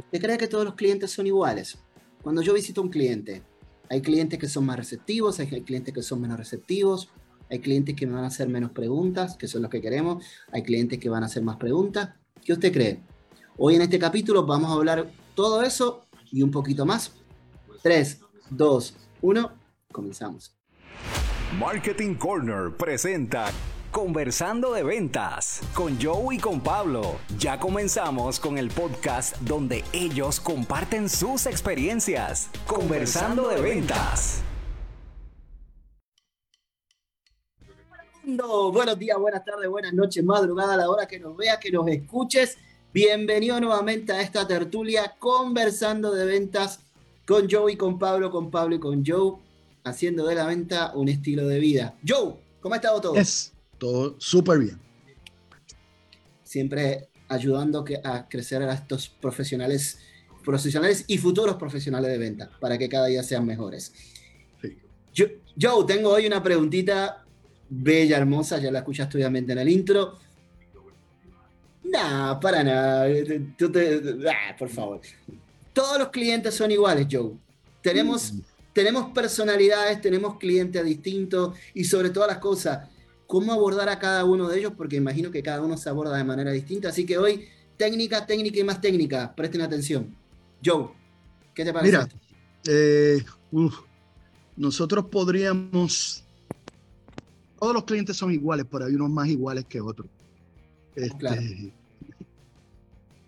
¿Usted cree que todos los clientes son iguales? Cuando yo visito a un cliente, hay clientes que son más receptivos, hay clientes que son menos receptivos, hay clientes que me van a hacer menos preguntas, que son los que queremos, hay clientes que van a hacer más preguntas. ¿Qué usted cree? Hoy en este capítulo vamos a hablar todo eso y un poquito más. 3, 2, 1, comenzamos. Marketing Corner presenta Conversando de Ventas con Joe y con Pablo. Ya comenzamos con el podcast donde ellos comparten sus experiencias. Conversando de Ventas. Buenos días, buenas tardes, buenas noches, madrugada, a la hora que nos veas, que nos escuches. Bienvenido nuevamente a esta tertulia Conversando de Ventas con Joe y con Pablo, con Pablo y con Joe, haciendo de la venta un estilo de vida. Joe, ¿cómo ha estado todo? Todo súper bien. Siempre ayudando a crecer a estos profesionales, profesionales y futuros profesionales de venta para que cada día sean mejores. Yo, Joe, tengo hoy una preguntita bella, hermosa, ya la escuchaste obviamente en el intro. Nah, para nada. Ah, por favor. Todos los clientes son iguales, Joe. Tenemos, mm. tenemos personalidades, tenemos clientes distintos y sobre todas las cosas, cómo abordar a cada uno de ellos, porque imagino que cada uno se aborda de manera distinta. Así que hoy, técnica, técnica y más técnica. Presten atención. Joe, ¿qué te parece? Mira, eh, nosotros podríamos. Todos los clientes son iguales, pero hay unos más iguales que otros. Este,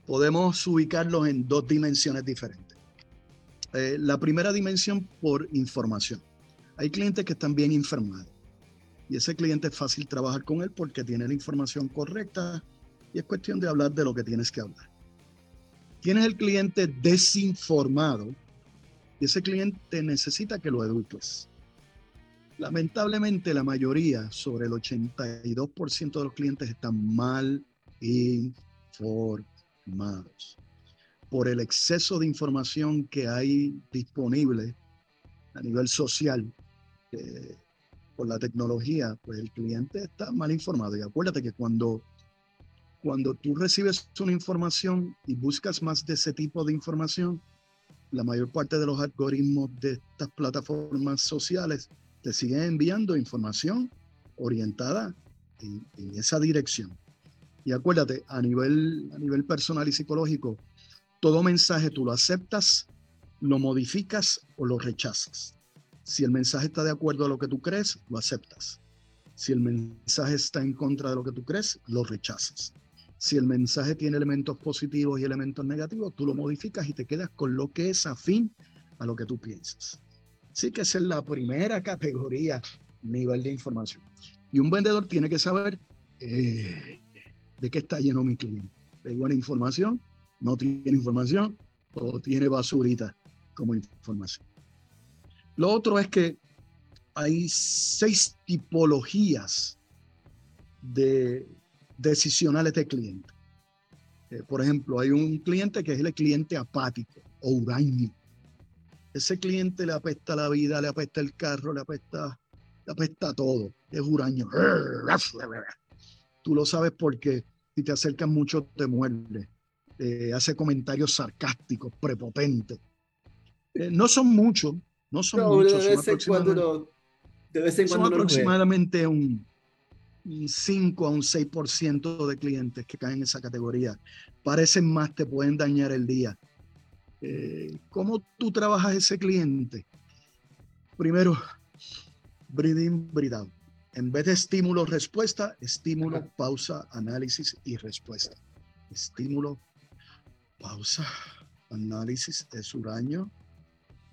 podemos ubicarlos en dos dimensiones diferentes. Eh, la primera dimensión por información. Hay clientes que están bien informados y ese cliente es fácil trabajar con él porque tiene la información correcta y es cuestión de hablar de lo que tienes que hablar. Tienes el cliente desinformado y ese cliente necesita que lo eduques. Lamentablemente la mayoría, sobre el 82% de los clientes están mal informados por el exceso de información que hay disponible a nivel social. Eh, la tecnología, pues el cliente está mal informado. Y acuérdate que cuando, cuando tú recibes una información y buscas más de ese tipo de información, la mayor parte de los algoritmos de estas plataformas sociales te siguen enviando información orientada en, en esa dirección. Y acuérdate, a nivel, a nivel personal y psicológico, todo mensaje tú lo aceptas, lo modificas o lo rechazas. Si el mensaje está de acuerdo a lo que tú crees, lo aceptas. Si el mensaje está en contra de lo que tú crees, lo rechazas. Si el mensaje tiene elementos positivos y elementos negativos, tú lo modificas y te quedas con lo que es afín a lo que tú piensas. Así que esa es la primera categoría, nivel de información. Y un vendedor tiene que saber eh, de qué está lleno mi cliente. ¿De buena información? ¿No tiene información? ¿O tiene basurita como información? Lo otro es que hay seis tipologías de decisionales de cliente. Eh, por ejemplo, hay un cliente que es el cliente apático o huraño. Ese cliente le apesta la vida, le apesta el carro, le apesta, le apesta todo. Es huraño. Tú lo sabes porque si te acercas mucho te muerde. Eh, hace comentarios sarcásticos, prepotentes. Eh, no son muchos, no son muchos. De vez en cuando, son aproximadamente un, 5 a un 6% de clientes que caen en esa categoría. Parecen más, te pueden dañar el día. Eh, ¿Cómo tú trabajas ese cliente? Primero, breathe out. En vez de estímulo, respuesta, estímulo, pausa, análisis y respuesta. Estímulo, pausa, análisis, es huraño,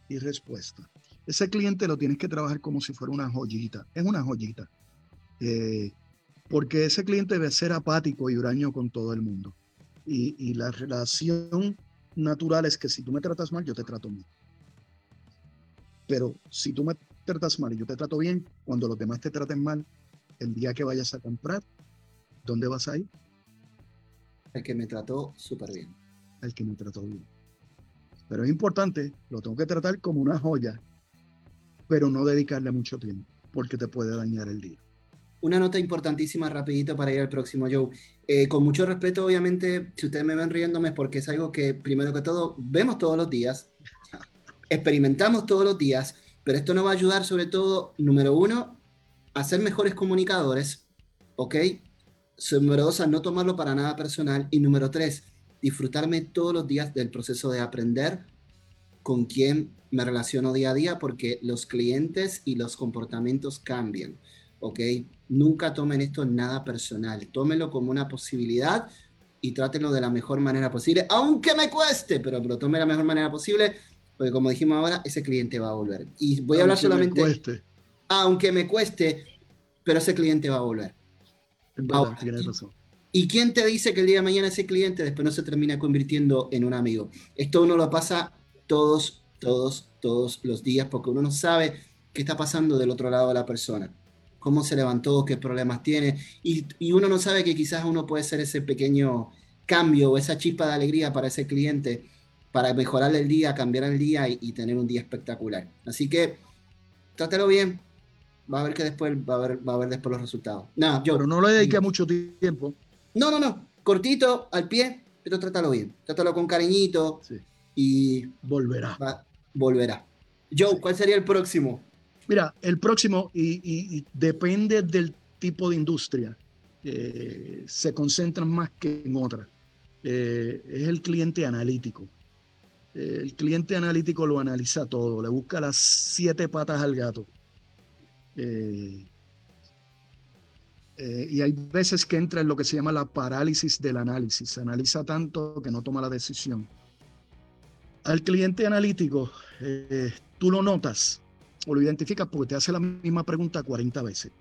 y respuesta. Ese cliente lo tienes que trabajar como si fuera una joyita. Es una joyita. Eh, porque ese cliente debe ser apático y huraño con todo el mundo. Y, la relación natural es que si tú me tratas mal, yo te trato mal. Pero si tú me tratas mal y yo te trato bien, cuando los demás te traten mal, el día que vayas a comprar, ¿dónde vas a ir? El que me trató súper bien. El que me trató bien. Pero es importante, lo tengo que tratar como una joya, pero no dedicarle mucho tiempo, porque te puede dañar el día. una nota importantísima rapidito para ir al próximo, Joe. Eh, con mucho respeto, obviamente, si ustedes me ven riéndome, porque es algo que, primero que todo, vemos todos los días, experimentamos todos los días, pero esto nos va a ayudar sobre todo, número uno, a ser mejores comunicadores, ¿ok? Número dos, a no tomarlo para nada personal. Y número tres, disfrutarme todos los días del proceso de aprender con quién me relaciono día a día, porque los clientes y los comportamientos cambian, ¿ok? Nunca tomen esto nada personal, tómenlo como una posibilidad y trátenlo de la mejor manera posible, aunque me cueste, pero lo tome de la mejor manera posible, porque como dijimos ahora, ese cliente va a volver. Y voy a hablar solamente... cueste. Aunque me cueste, pero ese cliente va a volver. ¿Y quién te dice que el día de mañana ese cliente después no se termina convirtiendo en un amigo? Esto uno lo pasa todos, todos, todos los días porque uno no sabe qué está pasando del otro lado de la persona, cómo se levantó, qué problemas tiene, y, uno no sabe que quizás uno puede ser ese pequeño cambio o esa chispa de alegría para ese cliente para mejorarle el día, cambiar el día y, tener un día espectacular. Así que trátelo bien, va a ver que después va a ver, va a ver después los resultados. No, yo, pero no le dedique mucho tiempo. No, no, no. Cortito, al pie, pero trátalo bien. Trátalo con cariñito y. Volverá. volverá. Joe, ¿cuál sería el próximo? Mira, el próximo, y, depende del tipo de industria, eh, se concentran más que en otra. Eh, es el cliente analítico. Eh, el cliente analítico lo analiza todo, le busca las siete patas al gato. Eh, y hay veces que entra en lo que se llama la parálisis del análisis. Se analiza tanto que no toma la decisión. Al cliente analítico, eh, tú lo notas o lo identificas porque te hace la misma pregunta 40 veces.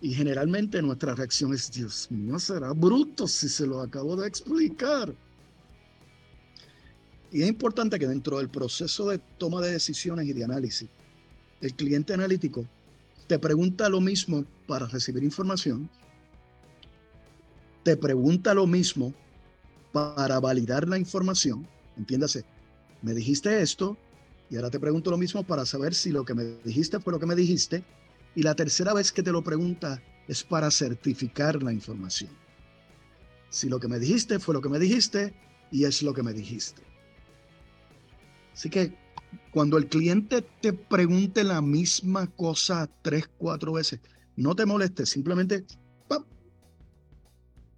Y generalmente nuestra reacción es, Dios mío, será bruto si se lo acabo de explicar. Y es importante que dentro del proceso de toma de decisiones y de análisis, el cliente analítico te pregunta lo mismo para recibir información, te pregunta lo mismo para validar la información, entiéndase, me dijiste esto y ahora te pregunto lo mismo para saber si lo que me dijiste fue lo que me dijiste y la tercera vez que te lo pregunta es para certificar la información. Si lo que me dijiste fue lo que me dijiste y es lo que me dijiste. Así que cuando el cliente te pregunte la misma cosa tres, cuatro veces, no te molestes, simplemente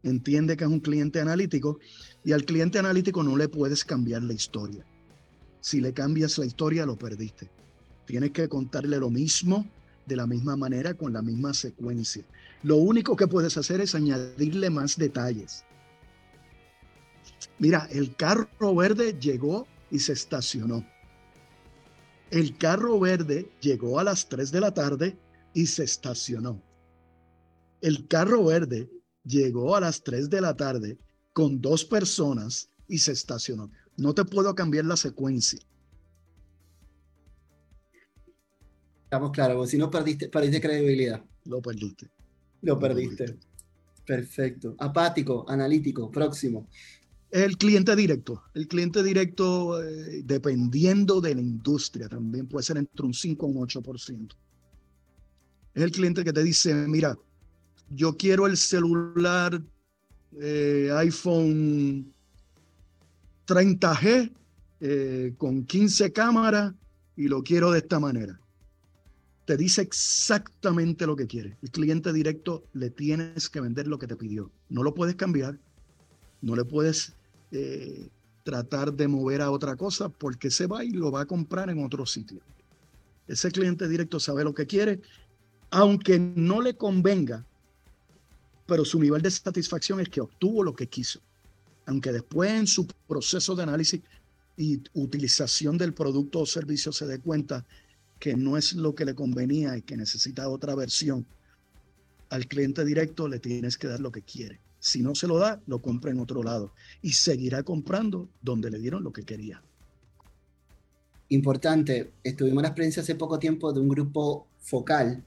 entiende que es un cliente analítico y al cliente analítico no le puedes cambiar la historia. Si le cambias la historia, lo perdiste. Tienes que contarle lo mismo de la misma manera, con la misma secuencia. Lo único que puedes hacer es añadirle más detalles. Mira, el carro verde llegó y se estacionó. El carro verde llegó a las 3 de la tarde y se estacionó. El carro verde llegó a las 3 de la tarde con dos personas y se estacionó. No te puedo cambiar la secuencia. Estamos claros, si no perdiste, perdiste credibilidad. Lo perdiste. Lo perdiste. Perfecto. Apático, analítico, próximo. El cliente directo. El cliente directo, eh, dependiendo de la industria, también puede ser entre un 5 o un 8%. Es el cliente que te dice, mira, yo quiero el celular eh, iPhone 30G eh, con 15 cámaras y lo quiero de esta manera. Te dice exactamente lo que quiere. El cliente directo le tienes que vender lo que te pidió. No lo puedes cambiar, no le puedes eh, tratar de mover a otra cosa porque se va y lo va a comprar en otro sitio. Ese cliente directo sabe lo que quiere, aunque no le convenga, pero su nivel de satisfacción es que obtuvo lo que quiso. Aunque después en su proceso de análisis y utilización del producto o servicio se dé cuenta que no es lo que le convenía y que necesita otra versión, al cliente directo le tienes que dar lo que quiere. Si no se lo da, lo compra en otro lado y seguirá comprando donde le dieron lo que quería. Importante, estuvimos en la experiencia hace poco tiempo de un grupo focal.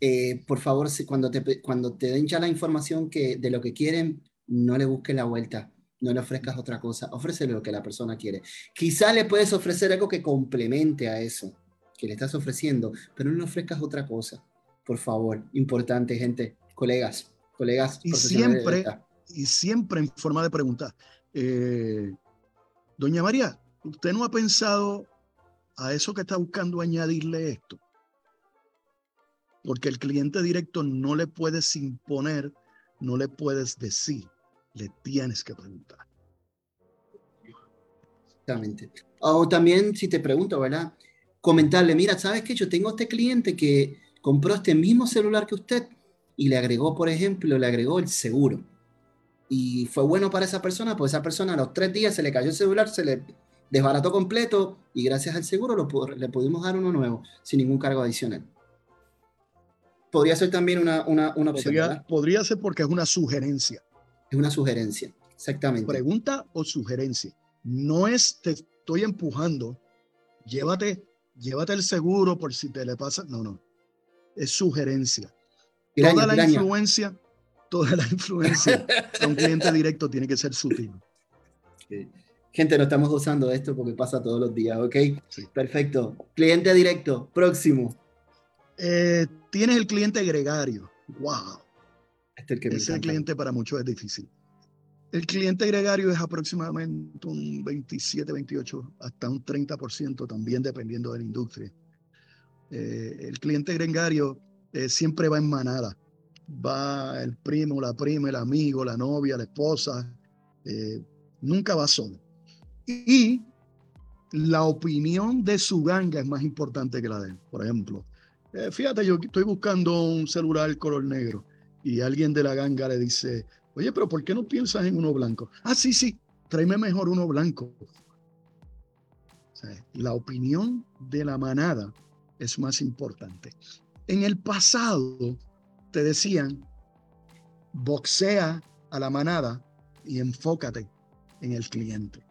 Eh, por favor, cuando te, cuando te den ya la información que, de lo que quieren, no le busques la vuelta, no le ofrezcas otra cosa, ofrécele lo que la persona quiere. Quizá le puedes ofrecer algo que complemente a eso que le estás ofreciendo, pero no le ofrezcas otra cosa por favor, importante, gente, colegas, colegas. Y siempre, y siempre en forma de pregunta. Eh, doña María, ¿usted no ha pensado a eso que está buscando añadirle esto? Porque el cliente directo no le puedes imponer, no le puedes decir, le tienes que preguntar. Exactamente. O también si te pregunto, ¿verdad? Comentarle, mira, ¿sabes qué? Yo tengo este cliente que compró este mismo celular que usted y le agregó, por ejemplo, le agregó el seguro. Y fue bueno para esa persona, pues esa persona a los tres días se le cayó el celular, se le desbarató completo y gracias al seguro le pudimos dar uno nuevo sin ningún cargo adicional. Podría ser también una, una, una opción. Podría, podría, ser porque es una sugerencia. Es una sugerencia, exactamente. Pregunta o sugerencia. No es te estoy empujando, llévate, llévate el seguro por si te le pasa. No, no. Es sugerencia. Toda la influencia, toda la influencia a un cliente directo tiene que ser sutil. Gente, no estamos usando esto porque pasa todos los días, ¿ok? Perfecto. Cliente directo, próximo. Eh, tienes el cliente gregario. ¡Wow! Este es el que Ese cliente para muchos es difícil. El cliente gregario es aproximadamente un 27, 28, hasta un 30%, también dependiendo de la industria. Eh, el cliente gregario eh, siempre va en manada. Va el primo, la prima, el amigo, la novia, la esposa. nunca va solo. Y la opinión de su ganga es más importante que la de él. Por ejemplo, eh, fíjate, yo estoy buscando un celular color negro y alguien de la ganga le dice, oye, pero ¿por qué no piensas en uno blanco? Ah, sí, sí, tráeme mejor uno blanco. la opinión de la manada es más importante. En el pasado te decían, boxea a la manada y enfócate en el cliente.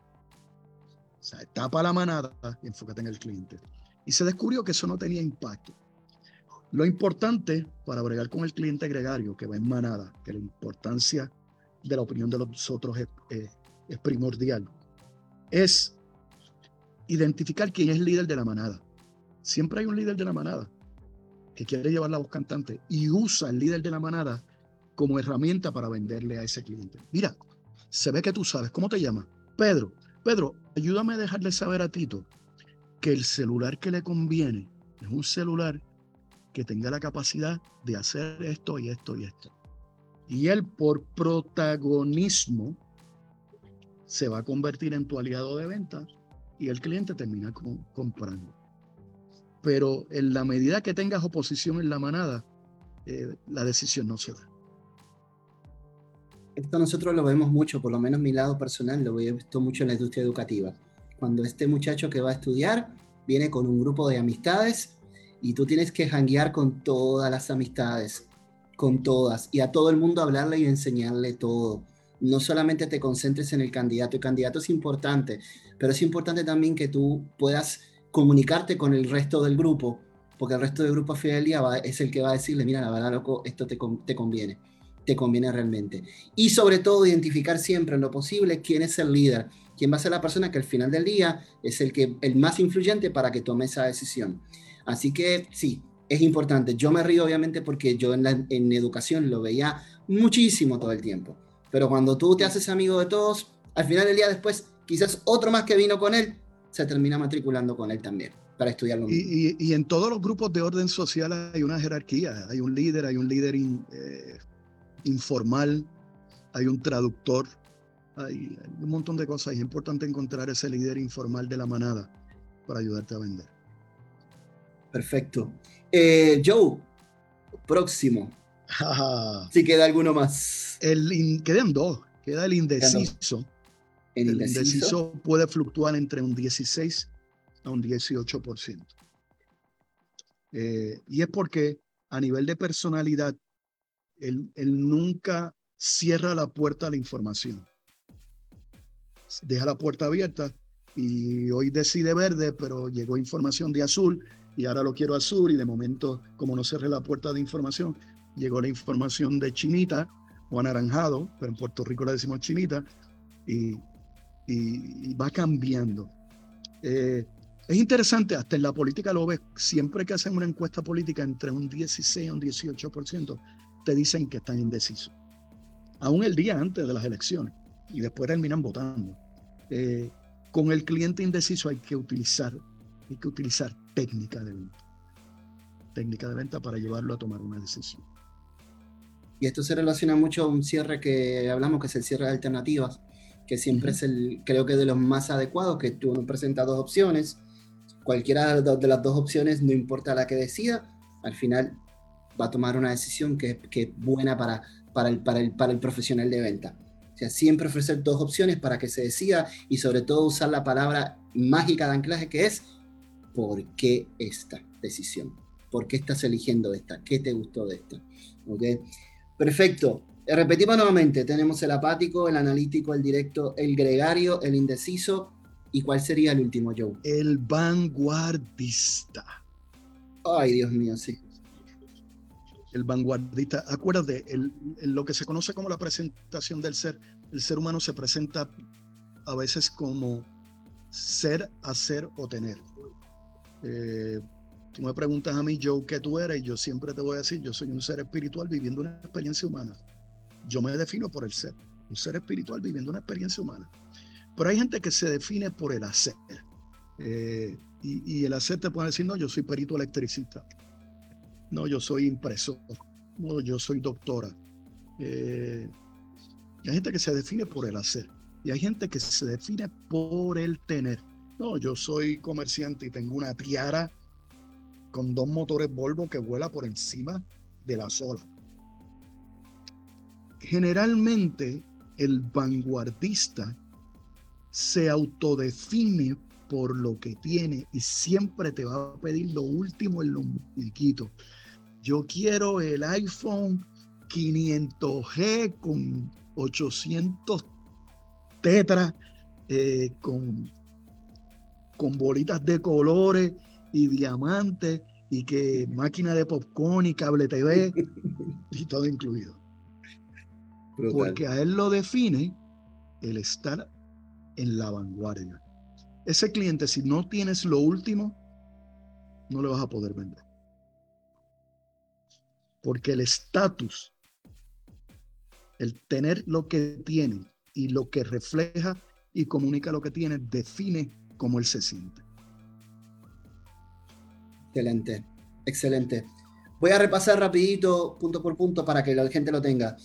O sea, tapa la manada y enfócate en el cliente. Y se descubrió que eso no tenía impacto. Lo importante para bregar con el cliente gregario que va en manada, que la importancia de la opinión de los otros es, es primordial, es identificar quién es el líder de la manada. Siempre hay un líder de la manada que quiere llevar la voz cantante y usa el líder de la manada como herramienta para venderle a ese cliente. Mira, se ve que tú sabes. ¿Cómo te llamas? Pedro. Pedro, ayúdame a dejarle saber a Tito que el celular que le conviene es un celular que tenga la capacidad de hacer esto y esto y esto. Y él por protagonismo se va a convertir en tu aliado de venta y el cliente termina comprando. Pero en la medida que tengas oposición en la manada, eh, la decisión no se da. Esto nosotros lo vemos mucho, por lo menos mi lado personal, lo he visto mucho en la industria educativa. Cuando este muchacho que va a estudiar viene con un grupo de amistades y tú tienes que janguear con todas las amistades, con todas, y a todo el mundo hablarle y enseñarle todo. No solamente te concentres en el candidato, el candidato es importante, pero es importante también que tú puedas comunicarte con el resto del grupo, porque el resto del grupo a final es el que va a decirle, mira, la verdad, loco, esto te, te conviene, te conviene realmente. Y sobre todo, identificar siempre en lo posible quién es el líder, quién va a ser la persona que al final del día es el, que, el más influyente para que tome esa decisión. Así que sí, es importante. Yo me río obviamente porque yo en, en educación lo veía muchísimo todo el tiempo. Pero cuando tú te haces amigo de todos, al final del día después, quizás otro más que vino con él, se termina matriculando con él también para estudiar lo mismo. Y, en todos los grupos de orden social hay una jerarquía, hay un líder, hay un líder eh, informal, hay un traductor, hay, hay un montón de cosas. Es importante encontrar ese líder informal de la manada para ayudarte a vender. Perfecto. Eh, Joe, próximo. si queda alguno más. El quedan dos. Queda el indeciso. El, indeciso? puede fluctuar entre un 16 a un 18%. Eh, y es porque a nivel de personalidad, él, él nunca cierra la puerta a la información. Deja la puerta abierta y hoy decide verde, pero llegó información de azul y ahora lo quiero azul y de momento, como no cerré la puerta de información, llegó la información de chinita o anaranjado, pero en Puerto Rico le decimos chinita, y, y, va cambiando. Eh, Es interesante, hasta en la política lo ves, siempre que hacen una encuesta política entre un 16 y un 18%, te dicen que están indecisos. Aún el día antes de las elecciones. Y después terminan votando. Eh, con el cliente indeciso hay que utilizar, hay que utilizar técnica de venta. Técnica de venta para llevarlo a tomar una decisión. Y esto se relaciona mucho a un cierre que hablamos, que es el cierre de alternativas, que siempre es el, creo que de los más adecuados, que tú nos presentas dos opciones, cualquiera de las dos opciones, no importa la que decida, al final va a tomar una decisión que, que es buena para, para, el, para, el, para el profesional de venta. O sea, siempre ofrecer dos opciones para que se decida y sobre todo usar la palabra mágica de anclaje que es ¿por qué esta decisión? ¿Por qué estás eligiendo esta? ¿Qué te gustó de esta? ¿Okay? Perfecto. Repetimos nuevamente, tenemos el apático, el analítico, el directo, el gregario, el indeciso. ¿Y cuál sería el último, Joe? El vanguardista. Ay, Dios mío, sí. El vanguardista. Acuérdate, el, lo que se conoce como la presentación del ser, el ser humano se presenta a veces como ser, hacer o tener. Eh, tú me preguntas a mí, Joe, ¿qué tú eres? Y yo siempre te voy a decir, yo soy un ser espiritual viviendo una experiencia humana. Yo me defino por el ser, un ser espiritual viviendo una experiencia humana. Pero hay gente que se define por el hacer. Eh, y, el hacer te puede decir, no, yo soy perito electricista. No, yo soy impresor. No, yo soy doctora. Eh, hay gente que se define por el hacer. Y hay gente que se define por el tener. No, yo soy comerciante y tengo una tiara con dos motores Volvo que vuela por encima de la sola generalmente el vanguardista se autodefine por lo que tiene y siempre te va a pedir lo último en los muñequitos. Yo quiero el iPhone 500G con 800 tetra, eh, con, con bolitas de colores y diamantes y que máquina de popcorn y cable TV y todo incluido. Porque a él lo define el estar en la vanguardia. Ese cliente, si no tienes lo último, no le vas a poder vender. Porque el estatus, el tener lo que tiene y lo que refleja y comunica lo que tiene, define cómo él se siente. Excelente, excelente. Voy a repasar rapidito, punto por punto, para que la gente lo tenga.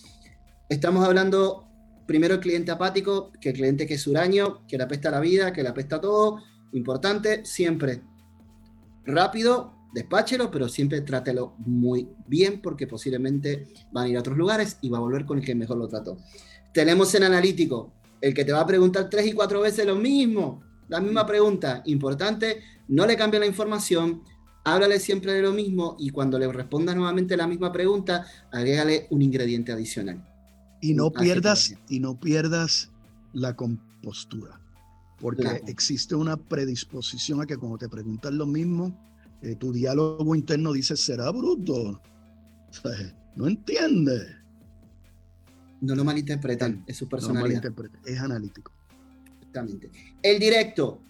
Estamos hablando primero el cliente apático, que el cliente que es huraño, que le apesta la vida, que le apesta todo. Importante, siempre rápido, despáchelo, pero siempre trátelo muy bien porque posiblemente van a ir a otros lugares y va a volver con el que mejor lo trató. Tenemos el analítico, el que te va a preguntar tres y cuatro veces lo mismo, la misma pregunta. Importante, no le cambie la información, háblale siempre de lo mismo y cuando le responda nuevamente la misma pregunta, agrégale un ingrediente adicional. Y no pierdas, y no pierdas la compostura, porque existe una predisposición a que cuando te preguntan lo mismo, eh, tu diálogo interno dice, será bruto. no entiende. No lo malinterpretan, es su personalidad. No es analítico. Exactamente. El directo.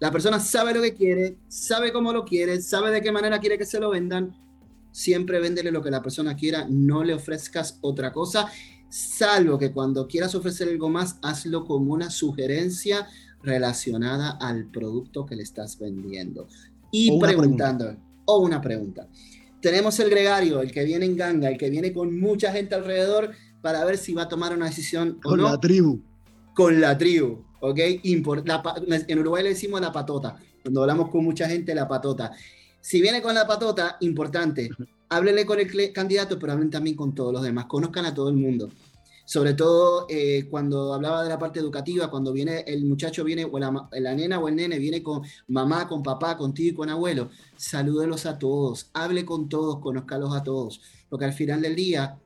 La persona sabe lo que quiere, sabe cómo lo quiere, sabe de qué manera quiere que se lo vendan. Siempre véndele lo que la persona quiera, no le ofrezcas otra cosa salvo que cuando quieras ofrecer algo más, hazlo como una sugerencia relacionada al producto que le estás vendiendo. Y preguntando, o una pregunta. Tenemos el gregario, el que viene en ganga, el que viene con mucha gente alrededor para ver si va a tomar una decisión con la tribu. Con la tribu, ¿ok? en Uruguay le decimos la patota. Cuando hablamos con mucha gente, la patota. Si viene con la patota, importante, háblele con el candidato, pero hablen también con todos los demás, conozcan a todo el mundo. Sobre todo eh, cuando hablaba de la parte educativa, cuando viene el muchacho, viene, o la, la, nena o el nene viene con mamá, con papá, contigo y con abuelo, salúdelos a todos, hable con todos, conózcalos a todos, porque al final del día,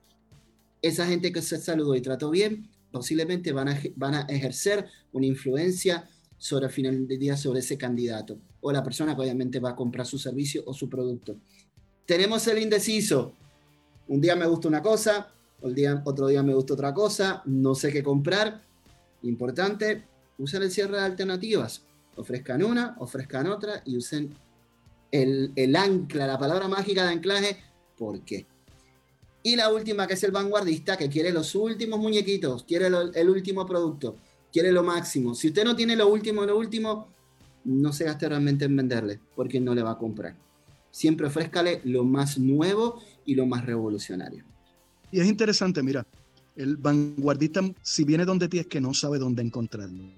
esa gente que se saludó y trató bien, posiblemente van a, van a ejercer una influencia sobre el final del día sobre ese candidato o la persona que obviamente va a comprar su servicio o su producto. Tenemos el indeciso. Un día me gusta una cosa, otro día me gusta otra cosa, no sé qué comprar. Importante, usar el cierre de alternativas. Ofrezcan una, ofrezcan otra y usen el, el ancla, la palabra mágica de anclaje, ¿por qué? Y la última, que es el vanguardista, que quiere los últimos muñequitos, quiere el último producto, quiere lo máximo. Si usted no tiene lo último, lo último, no se gaste realmente en venderle, porque no le va a comprar. Siempre ofrézcale lo más nuevo y lo más revolucionario. Y es interesante, mira, el vanguardista, si viene donde ti, es que no sabe dónde encontrarlo.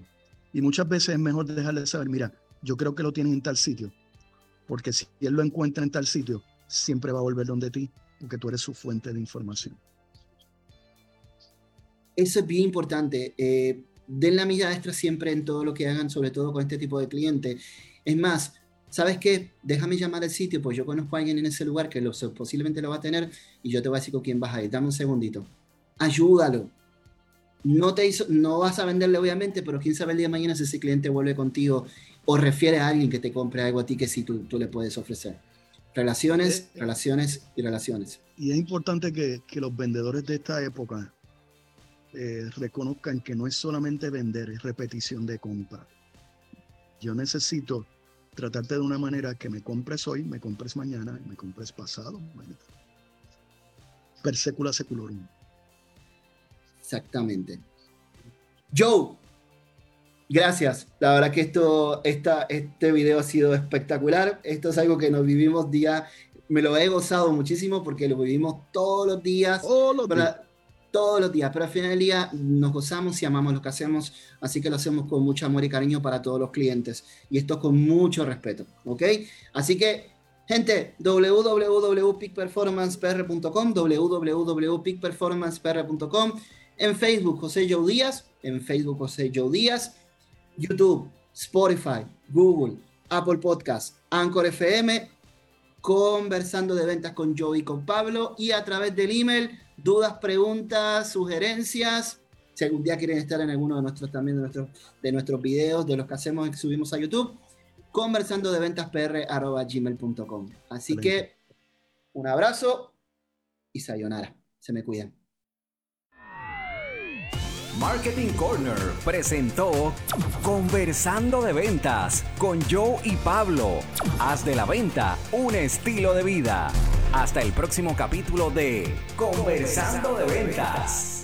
Y muchas veces es mejor dejarle saber, mira, yo creo que lo tienen en tal sitio, porque si él lo encuentra en tal sitio, siempre va a volver donde ti, porque tú eres su fuente de información. Eso es bien importante. Eh, den la milla extra siempre en todo lo que hagan, sobre todo con este tipo de clientes. Es más, ¿sabes qué? Déjame llamar al sitio, pues yo conozco a alguien en ese lugar que lo, posiblemente lo va a tener y yo te voy a decir con quién vas a ir. Dame un segundito. Ayúdalo. No, te hizo, no vas a venderle, obviamente, pero quién sabe el día de mañana si ese cliente vuelve contigo o refiere a alguien que te compre algo a ti que sí tú, tú le puedes ofrecer. Relaciones, eh, eh. relaciones y relaciones. Y es importante que, que los vendedores de esta época eh, reconozcan que no es solamente vender, es repetición de compra. Yo necesito tratarte de una manera que me compres hoy, me compres mañana, me compres pasado. Per secula seculorum. Exactamente. Joe, gracias. La verdad que esto, esta, este video ha sido espectacular. Esto es algo que nos vivimos día, me lo he gozado muchísimo porque lo vivimos todos los días. Todos los días todos los días, pero al final del día nos gozamos y amamos lo que hacemos, así que lo hacemos con mucho amor y cariño para todos los clientes y esto con mucho respeto, ¿ok? Así que, gente, www.peakperformancepr.com, www.peakperformancepr.com, en Facebook José Joe Díaz, en Facebook José Joe Díaz, YouTube, Spotify, Google, Apple Podcast, Anchor FM, conversando de ventas con Joe y con Pablo y a través del email dudas, preguntas, sugerencias. Si algún día quieren estar en alguno de nuestros también de nuestros, de nuestros videos, de los que hacemos y subimos a YouTube, conversando de ventas gmail.com. Así que un abrazo y sayonara. Se me cuidan. Marketing Corner presentó Conversando de Ventas con Joe y Pablo. Haz de la venta un estilo de vida. Hasta el próximo capítulo de Conversando de Ventas.